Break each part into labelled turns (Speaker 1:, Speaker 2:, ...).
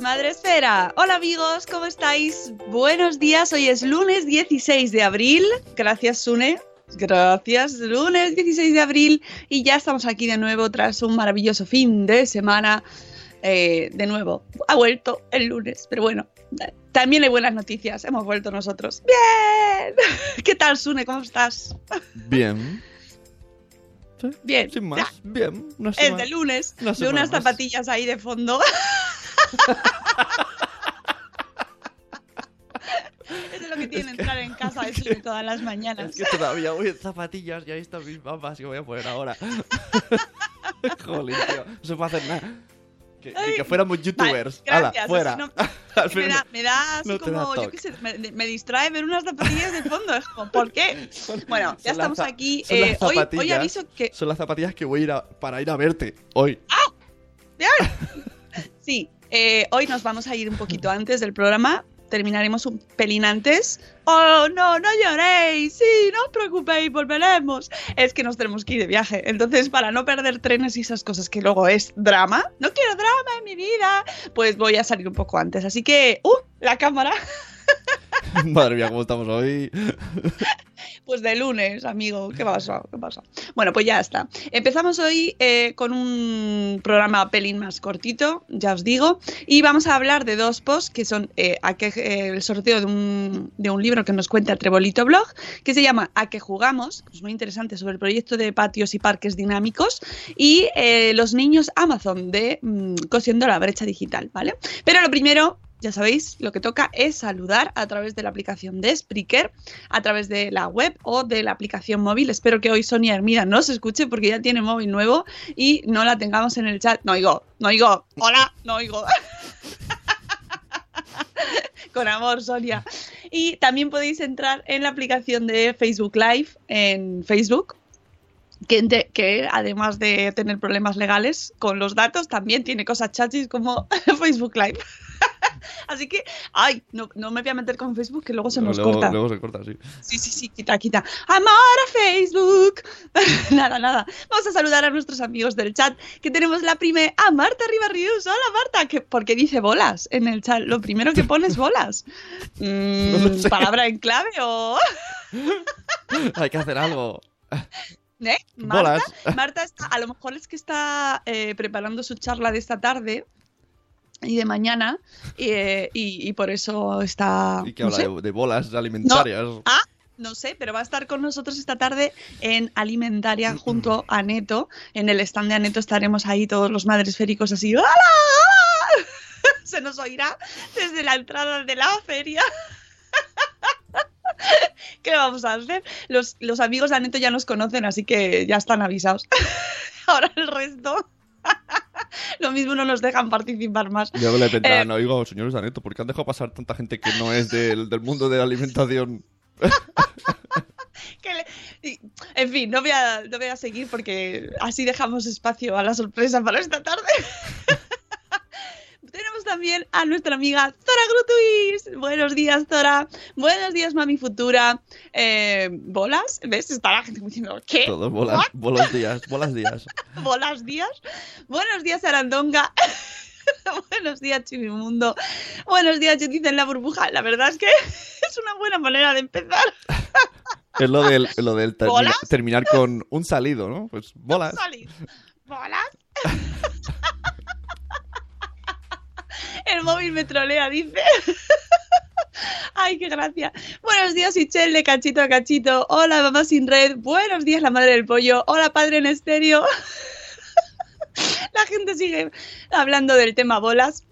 Speaker 1: Madre Esfera. Hola amigos, ¿cómo estáis? Buenos días, hoy es lunes 16 de abril. Gracias, Sune. Gracias, lunes 16 de abril y ya estamos aquí de nuevo tras un maravilloso fin de semana. Eh, de nuevo, ha vuelto el lunes, pero bueno, también hay buenas noticias, hemos vuelto nosotros. ¡Bien! ¿Qué tal, Sune? ¿Cómo estás?
Speaker 2: Bien. Sí,
Speaker 1: Bien.
Speaker 2: Sin más.
Speaker 1: Ya.
Speaker 2: Bien. Semana-
Speaker 1: de lunes,
Speaker 2: una
Speaker 1: de unas
Speaker 2: más.
Speaker 1: zapatillas ahí de fondo. Eso es lo que tiene entrar en casa de Sune todas las mañanas.
Speaker 2: Es que todavía voy en zapatillas y ahí están mis mapas que voy a poner ahora. Jolín, tío. No se puede hacer nada. Que, fuéramos youtubers.
Speaker 1: Vale,
Speaker 2: ¡Hala,
Speaker 1: gracias,
Speaker 2: fuera!
Speaker 1: no- me, da, me da así
Speaker 2: no te da
Speaker 1: como, yo qué sé, me, me distrae ver unas zapatillas de fondo. Es como, ¿por qué? Bueno, ya estamos aquí.
Speaker 2: son
Speaker 1: eh,
Speaker 2: las
Speaker 1: hoy, hoy
Speaker 2: zapatillas.
Speaker 1: aviso que.
Speaker 2: Son las zapatillas que voy a ir a, para ir a verte hoy.
Speaker 1: Sí, eh, hoy nos vamos a ir un poquito antes del programa. Terminaremos un pelín antes. Oh, no, no lloréis. Sí, no os preocupéis, volveremos. Es que nos tenemos que ir de viaje. Entonces, para no perder trenes y esas cosas que luego es drama, no quiero drama en mi vida, pues voy a salir un poco antes. Así que, ¡uh! La cámara.
Speaker 2: Madre mía, cómo estamos hoy.
Speaker 1: Pues de lunes, amigo. ¿Qué pasa? ¿Qué pasa? Bueno, pues ya está. Empezamos hoy eh, con un programa pelín más cortito, ya os digo, y vamos a hablar de dos posts que son eh, eh, el sorteo de un, de un libro que nos cuenta Trebolito Blog, que se llama A que jugamos, que es muy interesante sobre el proyecto de patios y parques dinámicos, y eh, los niños Amazon de mm, Cosiendo la brecha digital, ¿vale? Pero lo primero ya sabéis, lo que toca es saludar a través de la aplicación de Spreaker, a través de la web o de la aplicación móvil. Espero que hoy Sonia Hermida no se escuche porque ya tiene móvil nuevo y no la tengamos en el chat. No oigo, no oigo, hola, no oigo. Con amor, Sonia. Y también podéis entrar en la aplicación de Facebook Live en Facebook. Que, que además de tener problemas legales con los datos, también tiene cosas chachis como Facebook Live. Así que, ay, no, no me voy a meter con Facebook que luego se nos
Speaker 2: luego,
Speaker 1: corta.
Speaker 2: luego se corta, sí.
Speaker 1: Sí, sí, sí, quita, quita. Amor a Facebook. nada, nada. Vamos a saludar a nuestros amigos del chat, que tenemos la prime a Marta Ribarrius. Hola, Marta, que, porque dice bolas en el chat. Lo primero que pone es bolas. Mm,
Speaker 2: No lo sé.
Speaker 1: ¿Palabra en clave o...?
Speaker 2: Hay que hacer algo.
Speaker 1: ¿Eh? Marta. Marta está, a lo mejor es que está eh, preparando su charla de esta tarde y de mañana eh, y, y por eso está...
Speaker 2: Y que
Speaker 1: no
Speaker 2: habla
Speaker 1: sé.
Speaker 2: de, de bolas alimentarias.
Speaker 1: Ah, no sé, pero va a estar con nosotros esta tarde en Alimentaria junto a Neto. En el stand de Aneto estaremos ahí todos los madres féricos así. ¡Hola! ¡Hola! Se nos oirá desde la entrada de la feria. vamos a hacer? Los, los amigos de Aneto ya nos conocen, así que ya están avisados. Ahora el resto. Lo mismo no nos dejan participar más.
Speaker 2: Yo le tendrán,
Speaker 1: Eh,
Speaker 2: oigo, señores Daneto, ¿por qué han dejado pasar tanta gente que no es del, del mundo de la alimentación?
Speaker 1: le- En fin, no voy, a, no voy a seguir porque así dejamos espacio a la sorpresa para esta tarde. Tenemos también a nuestra amiga Zora Grutuis. Buenos días, Zora. Buenos días, mami futura. Eh, ¿Bolas? ¿Ves? Está la gente diciendo, ¿qué?
Speaker 2: Todos bolas,
Speaker 1: ¿What?
Speaker 2: bolas días, bolas días.
Speaker 1: Buenos días. Buenos días, Arandonga. Buenos días, Chivimundo. Buenos días, Judith en la burbuja. La verdad es que es una buena manera de empezar.
Speaker 2: Es lo del, lo del termina-
Speaker 1: ¿Bolas?
Speaker 2: terminar con un salido, ¿no? Pues bolas.
Speaker 1: Salir. ¿Bolas? El móvil me trolea, dice. Ay, qué gracia. Buenos días, Michelle, de cachito a cachito. Hola, mamá sin red. Buenos días, la madre del pollo. Hola, padre en estéreo. La gente sigue hablando del tema bolas.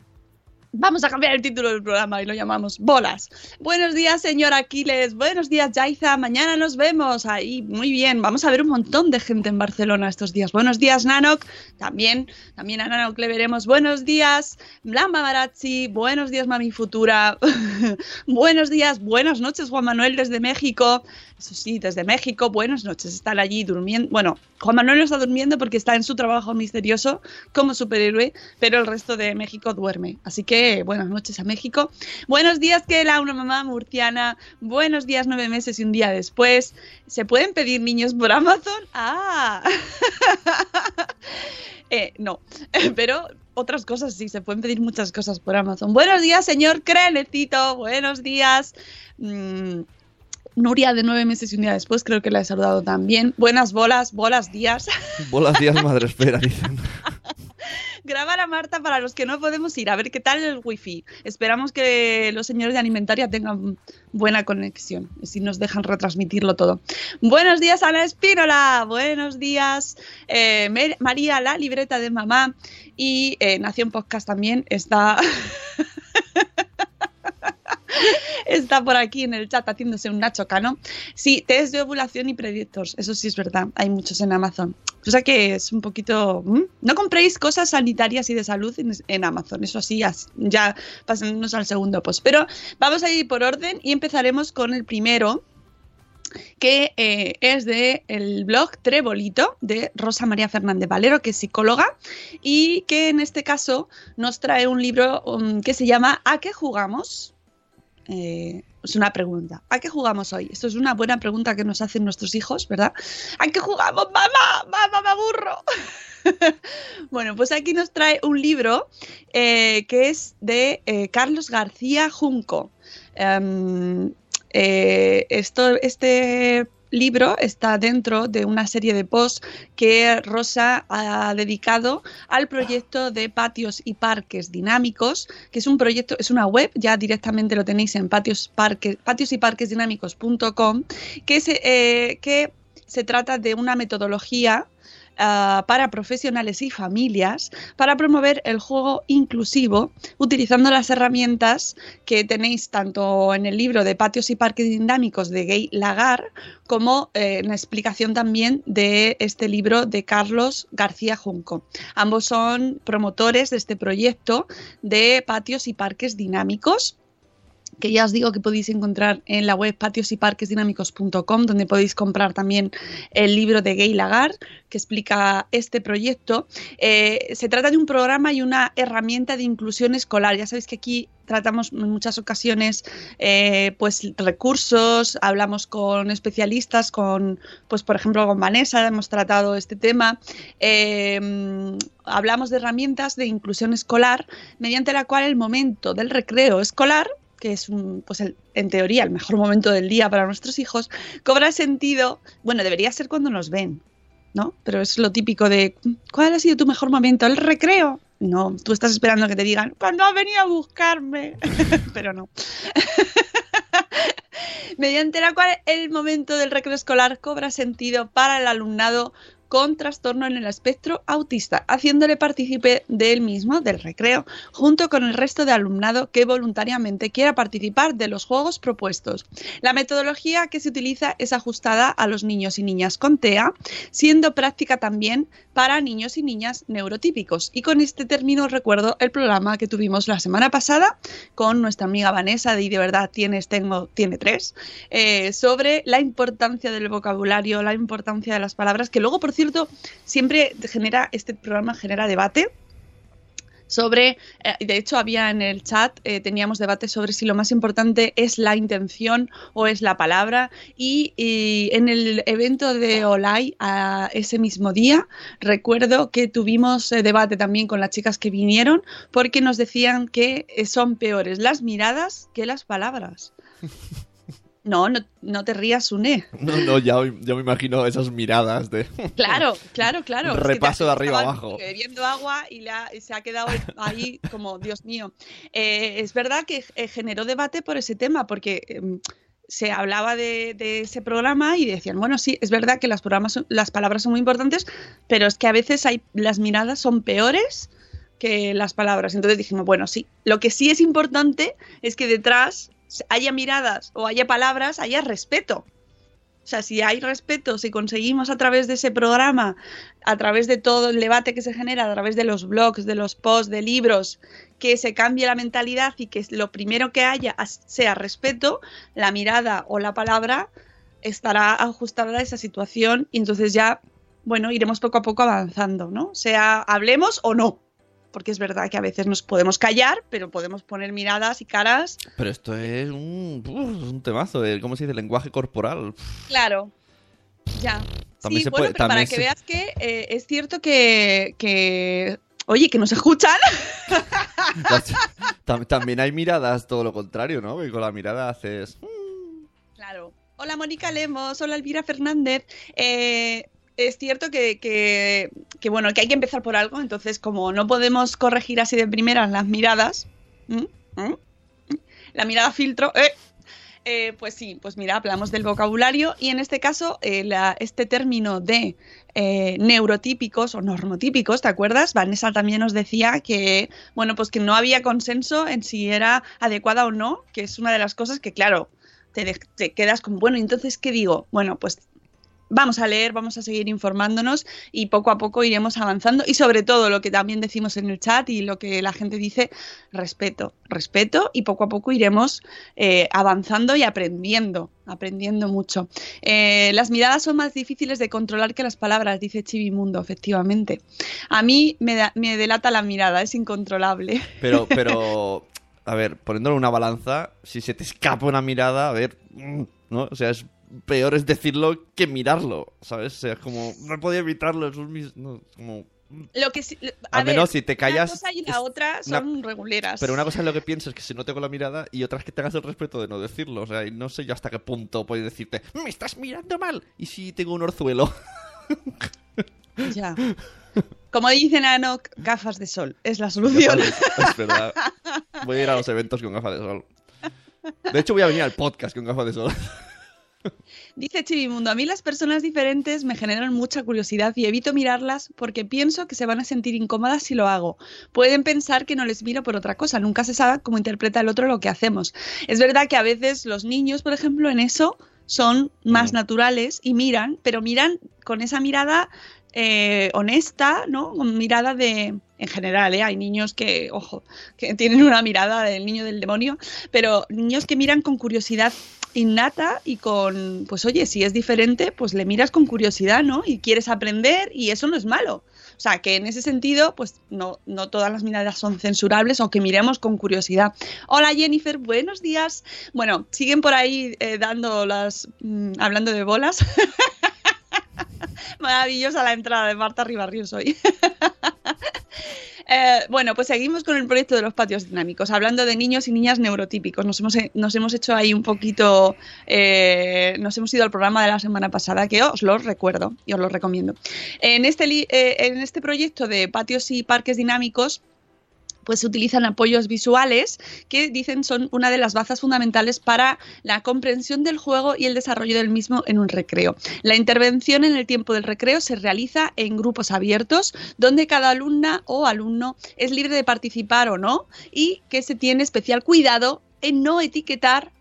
Speaker 1: Vamos a cambiar el título del programa y lo llamamos Bolas. Buenos días, señor Aquiles. Buenos días, Yaiza. Mañana nos vemos. Ahí, muy bien. Vamos a ver un montón de gente en Barcelona estos días. Buenos días, Nanok. También, también a Nanok le veremos. Buenos días, Blamba Barazzi. Buenos días, Mami Futura. Buenos días, buenas noches, Juan Manuel desde México. Eso sí, desde México. Buenas noches. Están allí durmiendo. Bueno, Juan Manuel no está durmiendo porque está en su trabajo misterioso como superhéroe, pero el resto de México duerme. Así que buenas noches a México. Buenos días, que la una mamá murciana. Buenos días, nueve meses y un día después. ¿Se pueden pedir niños por Amazon? Ah. Eh, no, pero otras cosas sí, se pueden pedir muchas cosas por Amazon. Buenos días, señor Crenecito. Buenos días. Mm, Nuria de nueve meses y un día después, creo que la he saludado también. Buenas bolas, bolas días.
Speaker 2: Bolas días, madre espera, dicen.
Speaker 1: Grabar a Marta para los que no podemos ir, a ver qué tal el wifi. Esperamos que los señores de alimentaria tengan buena conexión, si nos dejan retransmitirlo todo. Buenos días, Ana Espínola. Buenos días, eh, María, la libreta de mamá. Y eh, Nación Podcast también está. Está por aquí en el chat haciéndose un Nacho Cano. Sí, test de ovulación y predictors. Eso sí es verdad. Hay muchos en Amazon. O sea que es un poquito. No compréis cosas sanitarias y de salud en, Amazon. Eso sí, as- ya pasándonos al segundo post. Pero vamos a ir por orden y empezaremos con el primero que eh, es de el blog Trebolito de Rosa María Fernández Valero, que es psicóloga, y que en este caso nos trae un libro um, que se llama ¿A qué jugamos? Eh, es una pregunta. ¿A qué jugamos hoy? Esto es una buena pregunta que nos hacen nuestros hijos, ¿verdad? ¿A qué jugamos? ¡Mamá! ¡Mamá, me aburro! bueno, pues aquí nos trae un libro eh, que es de eh, Carlos García Junco. Em, esto, este libro está dentro de una serie de posts que Rosa ha dedicado al proyecto de patios y parques dinámicos, que es un proyecto, es una web, ya directamente lo tenéis en patios, parques, patios y parques dinámicos.com, que, eh, que se trata de una metodología ah, para profesionales y familias para promover el juego inclusivo utilizando las herramientas que tenéis tanto en el libro de patios y parques dinámicos de Gay Lagar como eh, en la explicación también de este libro de Carlos García Junco. Ambos son promotores de este proyecto de patios y parques dinámicos que ya os digo que podéis encontrar en la web patiosyparquesdinámicos.com, donde podéis comprar también el libro de Gay Lagar, que explica este proyecto. Eh, se trata de un programa y una herramienta de inclusión escolar. Ya sabéis que aquí tratamos en muchas ocasiones eh, pues recursos, hablamos con especialistas, con pues por ejemplo con Vanessa hemos tratado este tema. Eh, hablamos de herramientas de inclusión escolar mediante la cual el momento del recreo escolar que es un, pues el- en teoría el mejor momento del día para nuestros hijos, cobra sentido, bueno, debería ser cuando nos ven, ¿no? Pero es lo típico de, ¿cuál ha sido tu mejor momento? ¿El recreo? No, tú estás esperando que te digan, cuando has venido a buscarme, pero no. Mediante la cual el momento del recreo escolar cobra sentido para el alumnado con trastorno en el espectro autista, haciéndole partícipe del mismo, del recreo, junto con el resto de alumnado que voluntariamente quiera participar de los juegos propuestos. La metodología que se utiliza es ajustada a los niños y niñas con TEA, siendo práctica también para niños y niñas neurotípicos. Y con este término recuerdo el programa que tuvimos la semana pasada con nuestra amiga Vanessa de Y de verdad tienes, tengo, tiene tres, eh, sobre la importancia del vocabulario, la importancia de las palabras, que luego, por cierto, siempre genera, este programa genera debate sobre, eh, de hecho había en el chat, eh, teníamos debate sobre si lo más importante es la intención o es la palabra y, y en el evento de Olay a ese mismo día recuerdo que tuvimos eh, debate también con las chicas que vinieron porque nos decían que eh, son peores las miradas que las palabras. No, no, no te rías, Une.
Speaker 2: No, no, ya, ya me imagino esas miradas de...
Speaker 1: Claro, claro, claro.
Speaker 2: Repaso de arriba abajo.
Speaker 1: Bebiendo agua y, la- y se ha quedado ahí como, Dios mío. Eh, es verdad que eh, generó debate por ese tema, porque em, se hablaba de, de ese programa y decían, bueno, sí, es verdad que las, programas son- las palabras son muy importantes, pero es que a veces hay, las miradas son peores que las palabras. Entonces dijimos, bueno, sí, lo que sí es importante es que detrás haya miradas o haya palabras, haya respeto. O sea, si hay respeto, si conseguimos a través de ese programa, a través de todo el debate que se genera, a través de los blogs, de los posts, de libros, que se cambie la mentalidad y que lo primero que haya sea respeto, la mirada o la palabra estará ajustada a esa situación y entonces ya, bueno, iremos poco a poco avanzando, ¿no? Sea hablemos o no. Porque es verdad que a veces nos podemos callar, pero podemos poner miradas y caras.
Speaker 2: Pero esto es un, uf, un temazo, ¿cómo se dice? Lenguaje corporal.
Speaker 1: Claro. Ya.
Speaker 2: También
Speaker 1: sí,
Speaker 2: se
Speaker 1: bueno,
Speaker 2: puede-
Speaker 1: pero para que veas que eh, es cierto que, que, oye, que nos escuchan.
Speaker 2: También hay miradas todo lo contrario, ¿no? Que con la mirada haces...
Speaker 1: Claro. Hola Mónica Lemos, hola Elvira Fernández. Eh, es cierto que, que- que, bueno, que hay que empezar por algo, entonces como no podemos corregir así de primeras las miradas, la mirada filtro, ¡eh! Eh, pues sí, pues mira, hablamos del vocabulario y en este caso eh, la- este término de eh, neurotípicos o normotípicos, ¿te acuerdas? Vanessa también nos decía que, bueno, pues que no había consenso en si era adecuada o no, que es una de las cosas que, claro, te, te quedas con, bueno, entonces, ¿qué digo? Bueno, pues vamos a leer, vamos a seguir informándonos y poco a poco iremos avanzando y sobre todo lo que también decimos en el chat y lo que la gente dice, respeto, respeto y poco a poco iremos eh, avanzando y aprendiendo, aprendiendo mucho. Eh, las miradas son más difíciles de controlar que las palabras, dice Chivimundo, efectivamente. A mí me, da- me delata la mirada, es incontrolable.
Speaker 2: Pero, pero, a ver, poniéndolo en una balanza, si se te escapa una mirada, a ver, mm, ¿no? O sea, es peor es decirlo que mirarlo, ¿sabes? O sea, es como, no podía evitarlo, es un no, es como...
Speaker 1: Lo que sí- a
Speaker 2: Al
Speaker 1: ver,
Speaker 2: menos si te callas,
Speaker 1: Una cosa y la otra
Speaker 2: una-
Speaker 1: son reguleras.
Speaker 2: Pero una cosa es lo que piensas que se note con la mirada y otra es que tengas el respeto de no decirlo. O sea, y no sé yo hasta qué punto puedes decirte, me estás mirando mal. Y si tengo un orzuelo.
Speaker 1: Ya. Como dicen Anok, gafas de sol es la solución.
Speaker 2: es verdad. Voy a ir a los eventos con gafas de sol. De hecho, voy a venir al podcast con gafas de sol.
Speaker 1: Dice Chivimundo, a mí las personas diferentes me generan mucha curiosidad y evito mirarlas porque pienso que se van a sentir incómodas si lo hago. Pueden pensar que no les miro por otra cosa, nunca se sabe cómo interpreta el otro lo que hacemos. Es verdad que a veces los niños, por ejemplo, en eso son más naturales y miran, pero miran con esa mirada eh, honesta, ¿no? Con mirada de, en general, ¿eh? hay niños que, ojo, que tienen una mirada del niño del demonio, pero niños que miran con curiosidad innata y con, pues oye, si es diferente, pues le miras con curiosidad, ¿no? Y quieres aprender y eso no es malo. O sea, que en ese sentido, pues no, no todas las miradas son censurables o que miremos con curiosidad. Hola Jennifer, buenos días. Bueno, siguen por ahí eh, dando las, mm, hablando de bolas. Maravillosa la entrada de Marta Ribarrios hoy. Eh, bueno, pues seguimos con el proyecto de los patios dinámicos, hablando de niños y niñas neurotípicos. Nos hemos, nos hemos hecho ahí un poquito, eh, nos hemos ido al programa de la semana pasada, que os lo recuerdo y os lo recomiendo. En este, eh, en este proyecto de patios y parques dinámicos, pues se utilizan apoyos visuales que dicen son una de las bazas fundamentales para la comprensión del juego y el desarrollo del mismo en un recreo. La intervención en el tiempo del recreo se realiza en grupos abiertos donde cada alumna o alumno es libre de participar o no y que se tiene especial cuidado en no etiquetar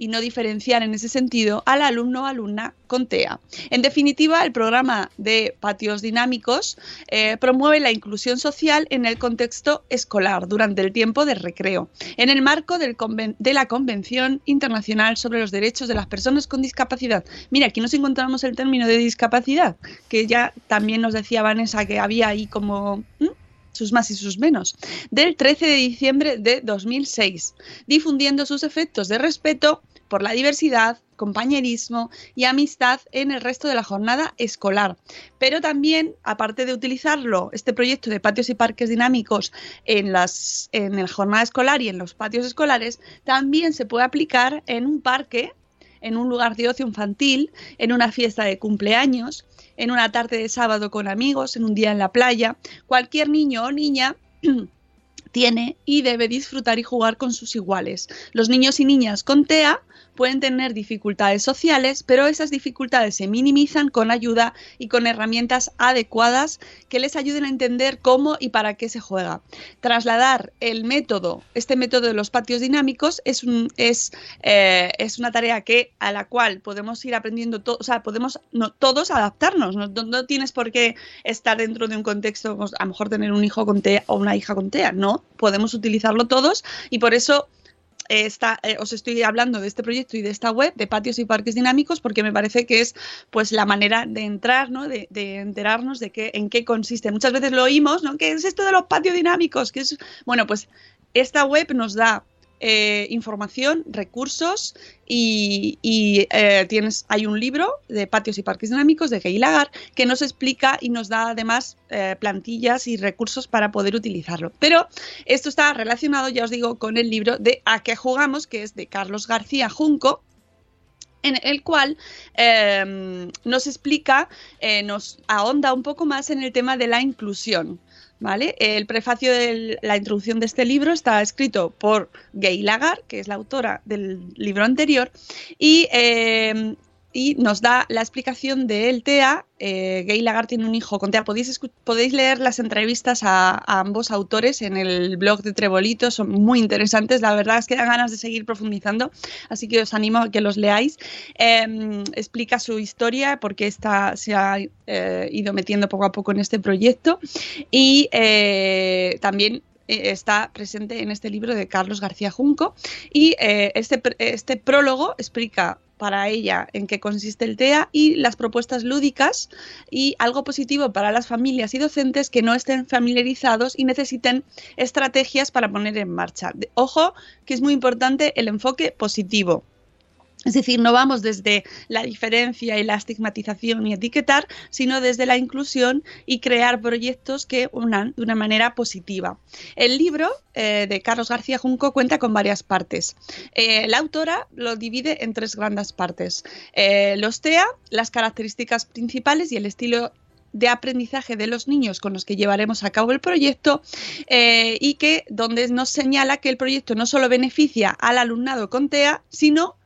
Speaker 1: y no diferenciar en ese sentido al alumno o alumna con TEA. En definitiva, el programa de patios dinámicos eh, promueve la inclusión social en el contexto escolar durante el tiempo de recreo, en el marco de la Convención Internacional sobre los Derechos de las Personas con Discapacidad. Mira, aquí nos encontramos el término de discapacidad, que ya también nos decía Vanessa que había ahí como sus más y sus menos, del 13 de diciembre de 2006, difundiendo sus efectos de respeto por la diversidad, compañerismo y amistad en el resto de la jornada escolar. Pero también, aparte de utilizarlo, este proyecto de patios y parques dinámicos en, las, en la jornada escolar y en los patios escolares, también se puede aplicar en un parque, en un lugar de ocio infantil, en una fiesta de cumpleaños, en una tarde de sábado con amigos, en un día en la playa. Cualquier niño o niña tiene y debe disfrutar y jugar con sus iguales. Los niños y niñas con TEA pueden tener dificultades sociales, pero esas dificultades se minimizan con ayuda y con herramientas adecuadas que les ayuden a entender cómo y para qué se juega. Trasladar el método, este método de los patios dinámicos, es, un, es, eh, una tarea que, a la cual podemos ir aprendiendo, o sea, podemos todos adaptarnos. No, no, tienes por qué estar dentro de un contexto, pues, a lo mejor tener un hijo con TEA o una hija con TEA, no, podemos utilizarlo todos y por eso eh, os estoy hablando de este proyecto y de esta web de patios y parques dinámicos porque me parece que es pues la manera de entrar, ¿no? de, enterarnos de qué, en qué consiste. Muchas veces lo oímos, ¿no? ¿Qué es esto de los patios dinámicos? que es? Bueno, pues esta web nos da eh, información, recursos y, eh, tienes, hay un libro de patios y parques dinámicos de Gay Lagar que nos explica y nos da además eh, plantillas y recursos para poder utilizarlo. Pero esto está relacionado, ya os digo, con el libro de A qué jugamos, que es de Carlos García Junco, en el cual nos explica, nos ahonda un poco más en el tema de la inclusión. ¿Vale? El prefacio de la introducción de este libro está escrito por Gay Lagar, que es la autora del libro anterior, y eh, y nos da la explicación de él, TEA. Eh, Gay Lagar tiene un hijo con TEA. Podéis, podéis leer las entrevistas a, ambos autores en el blog de Trebolito, son muy interesantes. La verdad es que da ganas de seguir profundizando, así que os animo a que los leáis. Em, explica su historia, porque está, se ha eh, ido metiendo poco a poco en este proyecto y eh, también está presente en este libro de Carlos García Junco y este, este prólogo explica para ella en qué consiste el TEA y las propuestas lúdicas y algo positivo para las familias y docentes que no estén familiarizados y necesiten estrategias para poner en marcha. Ojo, que es muy importante el enfoque positivo. Es decir, no vamos desde la diferencia y la estigmatización y etiquetar, sino desde la inclusión y crear proyectos que unan de una manera positiva. El libro eh, de Carlos García Junco cuenta con varias partes. Eh, la autora lo divide en tres grandes partes. Eh, los TEA, las características principales y el estilo de aprendizaje de los niños con los que llevaremos a cabo el proyecto y que donde nos señala que el proyecto no solo beneficia al alumnado con TEA, sino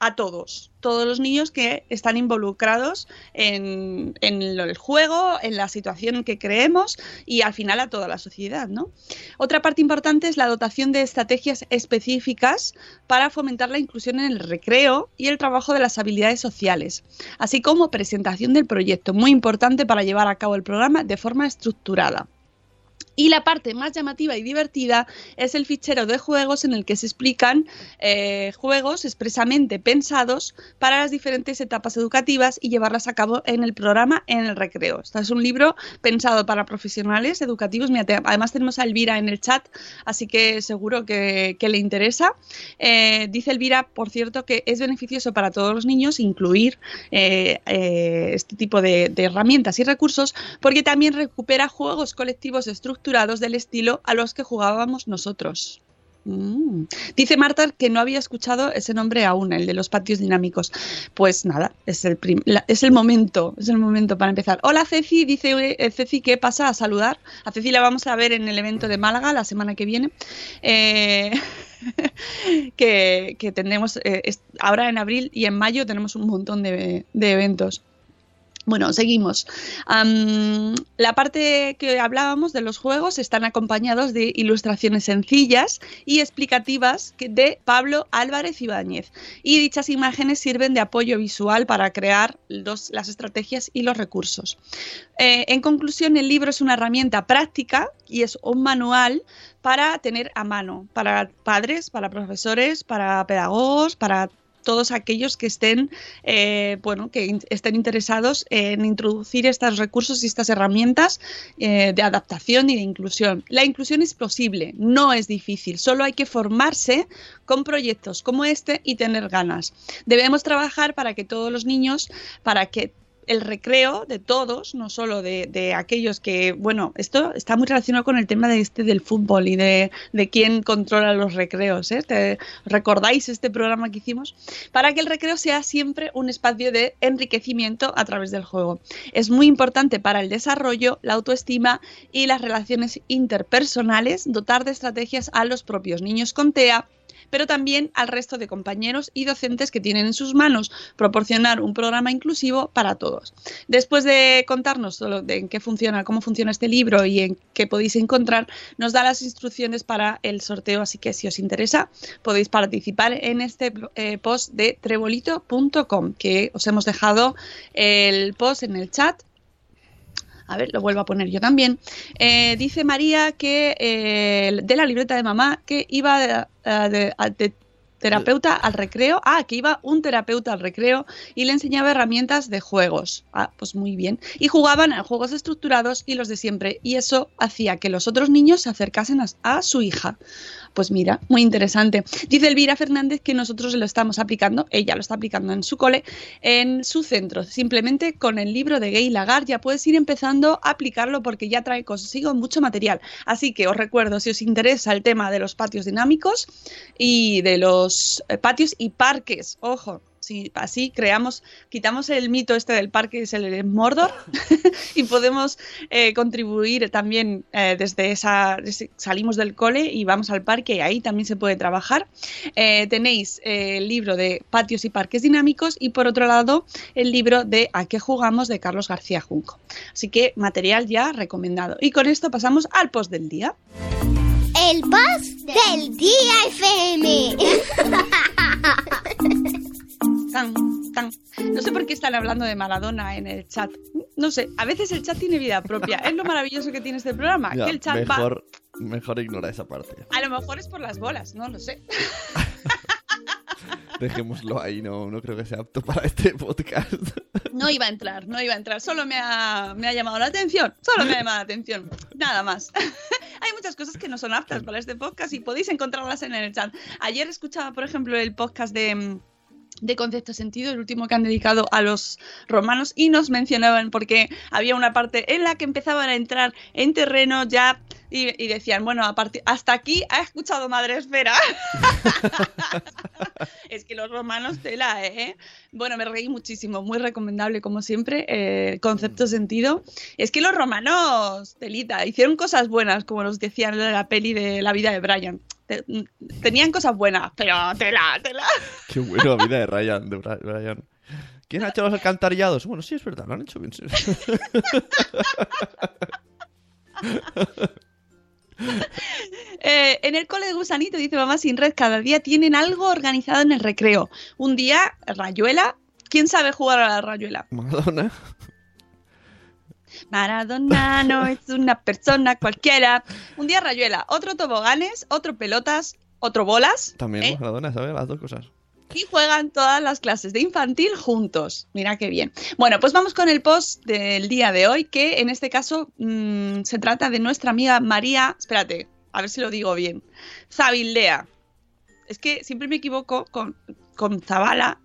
Speaker 1: a todos, todos los niños que están involucrados en, el juego, en la situación que creemos y al final a toda la sociedad. ¿no? Otra parte importante es la dotación de estrategias específicas para fomentar la inclusión en el recreo y el trabajo de las habilidades sociales, así como presentación del proyecto, muy importante para llevar a cabo el programa de forma estructurada. Y la parte más llamativa y divertida es el fichero de juegos en el que se explican eh, juegos expresamente pensados para las diferentes etapas educativas y llevarlas a cabo en el programa en el recreo. Este es un libro pensado para profesionales educativos. además tenemos a Elvira en el chat, así que seguro que, le interesa. Eh, dice Elvira, por cierto, que es beneficioso para todos los niños incluir eh, este tipo de, de herramientas y recursos porque también recupera juegos colectivos estructurados del estilo a los que jugábamos nosotros. Mm. Dice Marta que no había escuchado ese nombre aún, el de los patios dinámicos. Pues nada, es el, es el momento, es el momento para empezar. Hola Ceci, dice eh, Ceci que pasa a saludar. A Ceci la vamos a ver en el evento de Málaga la semana que viene. Eh, que, que tendremos eh, ahora en abril y en mayo tenemos un montón de eventos. Bueno, seguimos. La parte que hablábamos de los juegos están acompañados de ilustraciones sencillas y explicativas de Pablo Álvarez Ibáñez. Y dichas imágenes sirven de apoyo visual para crear las estrategias y los recursos. Eh, en conclusión, el libro es una herramienta práctica y es un manual para tener a mano, para padres, para profesores, para pedagogos, para todos aquellos que estén, eh, bueno, que estén interesados en introducir estos recursos y estas herramientas eh, de adaptación y de inclusión. La inclusión es posible, no es difícil, solo hay que formarse con proyectos como este y tener ganas. Debemos trabajar para que todos los niños, para que el recreo de todos, no solo de, aquellos que, bueno, esto está muy relacionado con el tema de este del fútbol y de, de quién controla los recreos. ¿eh? ¿Te- ¿Recordáis este programa que hicimos? Para que el recreo sea siempre un espacio de enriquecimiento a través del juego. Es muy importante para el desarrollo, la autoestima y las relaciones interpersonales dotar de estrategias a los propios niños con TEA pero también al resto de compañeros y docentes que tienen en sus manos proporcionar un programa inclusivo para todos. Después de contarnos de en qué funciona, cómo funciona este libro y en qué podéis encontrar, nos da las instrucciones para el sorteo, así que si os interesa podéis participar en este eh, post de trebolito.com, que os hemos dejado el post en el chat a ver, lo vuelvo a poner yo también. Eh, dice María que eh, de la libreta de mamá que iba de, de- de terapeuta al recreo. Ah, que iba un terapeuta al recreo y le enseñaba herramientas de juegos. Ah, pues muy bien. Y jugaban a juegos estructurados y los de siempre. Y eso hacía que los otros niños se acercasen a, su hija. Pues mira, muy interesante. Dice Elvira Fernández que nosotros lo estamos aplicando, ella lo está aplicando en su cole, en su centro. Simplemente con el libro de Gay Lagar ya puedes ir empezando a aplicarlo porque ya trae consigo mucho material. Así que os recuerdo, si os interesa el tema de los patios dinámicos y de los eh, patios y parques, ojo. Si así creamos, quitamos el mito este del parque, es el Mordor, y podemos eh, contribuir también eh, desde esa. salimos del cole y vamos al parque, y ahí también se puede trabajar. Tenéis el libro de Patios y Parques Dinámicos, y por otro lado, el libro de ¿A qué jugamos? de Carlos García Junco. Así que material ya recomendado. Y con esto pasamos al post del día.
Speaker 3: El boss del día FM.
Speaker 1: Tan, tan. No sé por qué están hablando de Maradona en el chat. No sé, a veces el chat tiene vida propia. Es lo maravilloso que tiene este programa,
Speaker 2: Ya,
Speaker 1: que el chat va.
Speaker 2: mejor, mejor ignora esa parte.
Speaker 1: A lo mejor es por las bolas, no lo sé.
Speaker 2: Dejémoslo ahí, no, no creo que sea apto para este podcast.
Speaker 1: No iba a entrar, no iba a entrar. Solo me ha, me ha llamado la atención. Solo me ha llamado la atención. Nada más. Hay muchas cosas que no son aptas para este podcast y podéis encontrarlas en el chat. Ayer escuchaba, por ejemplo, el podcast de. de concepto sentido, el último que han dedicado a los romanos y nos mencionaban porque había una parte en la que empezaban a entrar en terreno ya y, y decían, bueno, a partir, hasta aquí ha escuchado Madre Esfera. es que los romanos tela, ¿eh? Bueno, me reí muchísimo, muy recomendable como siempre, eh, concepto sentido. Es que los romanos, telita, hicieron cosas buenas, como nos decían en la peli de la vida de Brian. Te- Tenían cosas buenas, pero tela, tela.
Speaker 2: Qué bueno la vida de Ryan. De Brian. ¿Quién ha hecho los alcantarillados? Bueno, sí, es verdad, lo han hecho bien.
Speaker 1: Eh, en el cole de Gusanito, dice mamá sin red, cada día tienen algo organizado en el recreo. Un día, rayuela. ¿Quién sabe jugar a la rayuela?
Speaker 2: Madonna.
Speaker 1: Maradona no es una persona cualquiera. Un día rayuela, otro toboganes, otro pelotas, otro bolas.
Speaker 2: También
Speaker 1: ¿eh?
Speaker 2: Maradona, ¿sabes? Las dos cosas.
Speaker 1: Y juegan todas las clases de infantil juntos. Mira qué bien. Bueno, pues vamos con el post del día de hoy, que en este caso mm, se trata de nuestra amiga María. Espérate, a ver si lo digo bien. Zabildea. Es que siempre me equivoco con, con Zabala,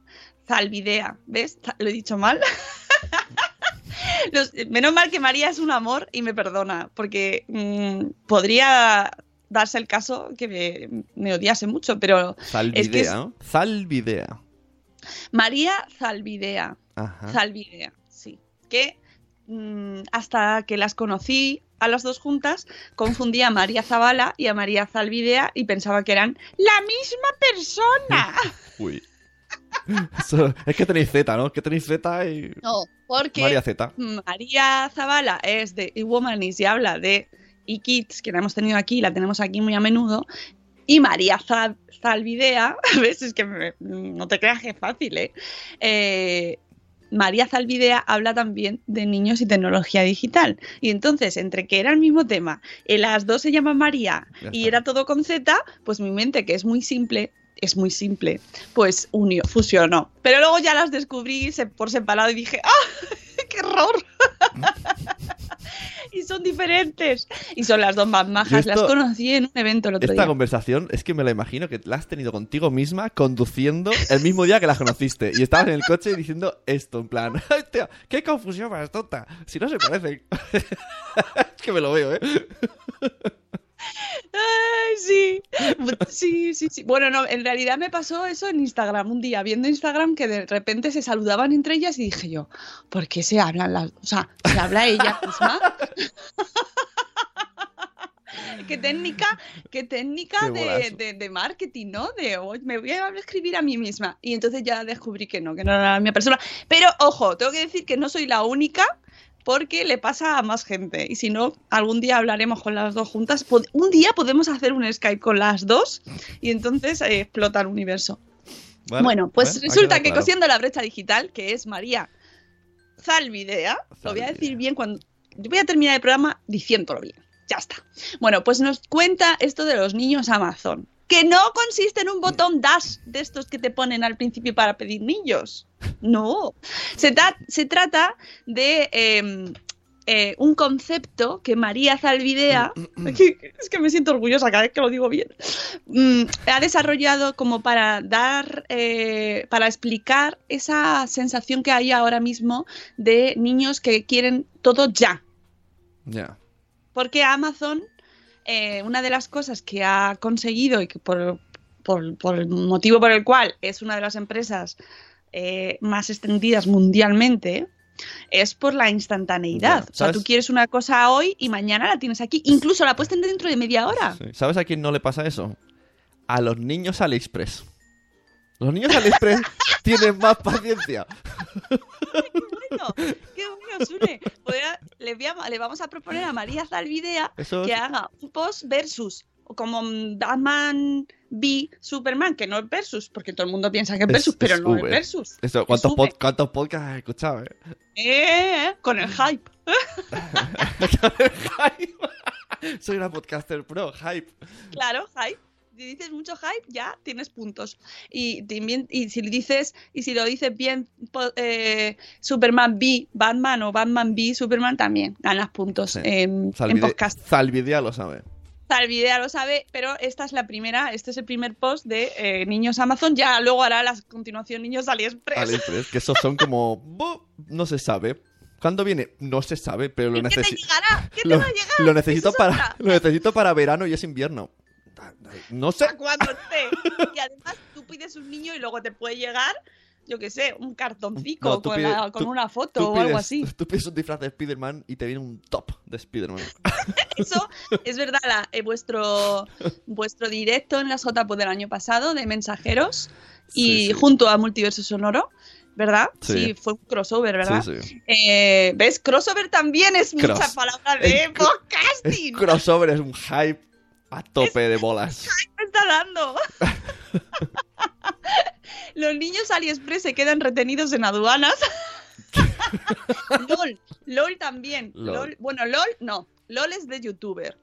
Speaker 1: Zalvidea. ¿Ves? Lo he dicho mal. Menos mal que María es un amor y me perdona, porque mm, podría darse el caso que me, me odiase mucho, pero
Speaker 2: Zalvidea,
Speaker 1: es que es
Speaker 2: ¿no? Zalvidea.
Speaker 1: María Zalvidea.
Speaker 2: Ajá.
Speaker 1: Zalvidea, sí. Que mm, hasta que las conocí a las dos juntas, confundía a María Zavala y a María Zalvidea y pensaba que eran la misma persona.
Speaker 2: Uy. Eso- es que tenéis Z, ¿no? Es que tenéis Z y...
Speaker 1: No, porque
Speaker 2: María Z.
Speaker 1: María Zavala es de eWomanis y habla de eKids, que la hemos tenido aquí, la tenemos aquí muy a menudo. Y María Za- Zalvidea, a ver, es que me- no te creas que es fácil, ¿eh? Eh, María Zalvidea habla también de niños y tecnología digital. Y entonces, entre que era el mismo tema, y las dos se llaman María y era todo con Z, pues mi mente, que es muy simple, es muy simple, pues unió, fusionó. Pero luego ya las descubrí por separado y dije, ¡ah! ¡Qué error! y son diferentes. Y son las dos más majas.
Speaker 2: Esto-
Speaker 1: Las conocí en un evento el otro
Speaker 2: Esta
Speaker 1: día.
Speaker 2: conversación es que me la imagino que la has tenido contigo misma conduciendo el mismo día que las conociste. Y estabas en el coche diciendo esto, en plan, ¡ay, tío, qué confusión más tonta! Si no se parecen. es que me lo veo, ¿eh?
Speaker 1: Ay, sí. Sí, sí, sí. Bueno, no, en realidad me pasó eso en Instagram un día, viendo Instagram que de repente se saludaban entre ellas y dije yo, ¿por qué se hablan las, o sea, se habla ella misma? qué técnica, qué técnica
Speaker 2: Qué
Speaker 1: de, de- de marketing, ¿no? De "Oye, me voy a escribir a mí misma. Y entonces ya descubrí que no, que no era la misma persona. Pero ojo, tengo que decir que no soy la única porque le pasa a más gente. Y si no, algún día hablaremos con las dos juntas. Un día podemos hacer un Skype con las dos y entonces eh, explota el universo.
Speaker 2: Vale,
Speaker 1: bueno, pues resulta que
Speaker 2: claro.
Speaker 1: cosiendo la brecha digital, que es María Zalvidea, lo voy a decir bien cuando. Yo voy a terminar el programa diciéndolo bien. Ya está. Bueno, pues nos cuenta esto de los niños Amazon. Que no consiste en un botón dash de estos que te ponen al principio para pedir niños. No. Se, se trata de eh, eh, un concepto que María Zalvidea, que- es que me siento orgullosa cada vez que lo digo bien, mm, ha desarrollado como para dar, eh, para explicar esa sensación que hay ahora mismo de niños que quieren todo ya.
Speaker 2: Ya.
Speaker 1: Porque Amazon, eh, una de las cosas que ha conseguido y que por, por- por el motivo por el cual es una de las empresas eh, más extendidas mundialmente, es por la instantaneidad.
Speaker 2: Ya,
Speaker 1: O sea, tú quieres una cosa hoy y mañana la tienes aquí. Incluso la puedes tener dentro de media hora.
Speaker 2: Sí. ¿Sabes a quién no le pasa eso? A los niños AliExpress. Los niños AliExpress tienen más paciencia.
Speaker 1: Bueno, qué bueno, Sune. Podría- le, voy a- le vamos a proponer a María Zalvidea
Speaker 2: Eso
Speaker 1: que haga un post versus. Como Batman v Superman, que no es versus, porque todo el mundo piensa que es
Speaker 2: Es-
Speaker 1: versus, pero
Speaker 2: es
Speaker 1: no
Speaker 2: V.
Speaker 1: es versus.
Speaker 2: Eso, ¿cuántos, pod- ¿Cuántos podcasts has escuchado? eh?
Speaker 1: Eh, con el hype.
Speaker 2: Soy una podcaster pro, hype.
Speaker 1: Claro, hype. Si dices mucho hype, ya tienes puntos. Y y si dices, y si lo dices bien eh, Superman v Batman o Batman v Superman, también ganas puntos
Speaker 2: Sí.
Speaker 1: en, en
Speaker 2: Zalvide-
Speaker 1: podcast.
Speaker 2: Zalvidea lo sabe.
Speaker 1: Zalvidea lo sabe, pero esta es la primera, este es el primer post de eh, Niños Amazon. Ya luego hará la continuación Niños AliExpress.
Speaker 2: AliExpress, que esos son como... "Bu, No se sabe. ¿Cuándo viene? No se sabe, pero lo
Speaker 1: ¿Qué te
Speaker 2: necesito.
Speaker 1: llegará? ¿Qué te
Speaker 2: Lo,
Speaker 1: va a llegar?
Speaker 2: lo necesito para lo necesito para verano y es invierno. No sé.
Speaker 1: a cuando esté. Y además tú pides un niño y luego te puede llegar, yo qué sé, un cartoncico
Speaker 2: No,
Speaker 1: con,
Speaker 2: pides-
Speaker 1: la- con
Speaker 2: tú-
Speaker 1: una foto o algo así.
Speaker 2: Tú pides un disfraz de Spider-Man y te viene un top de Spider-Man.
Speaker 1: Eso es verdad, la- eh, vuestro, vuestro directo en las JPO del año pasado de mensajeros y
Speaker 2: Sí,
Speaker 1: junto a Multiverso Sonoro. ¿Verdad?
Speaker 2: Sí.
Speaker 1: fue un crossover, ¿verdad?
Speaker 2: Sí, sí.
Speaker 1: Eh, ¿Ves? Crossover también es mucha palabra de
Speaker 2: El
Speaker 1: podcasting.
Speaker 2: Crossover es un hype a tope de bolas.
Speaker 1: me está dando? Los niños AliExpress se quedan retenidos en aduanas. LOL, LOL también.
Speaker 2: LOL.
Speaker 1: LOL. Bueno, LOL no. LOL es de youtuber.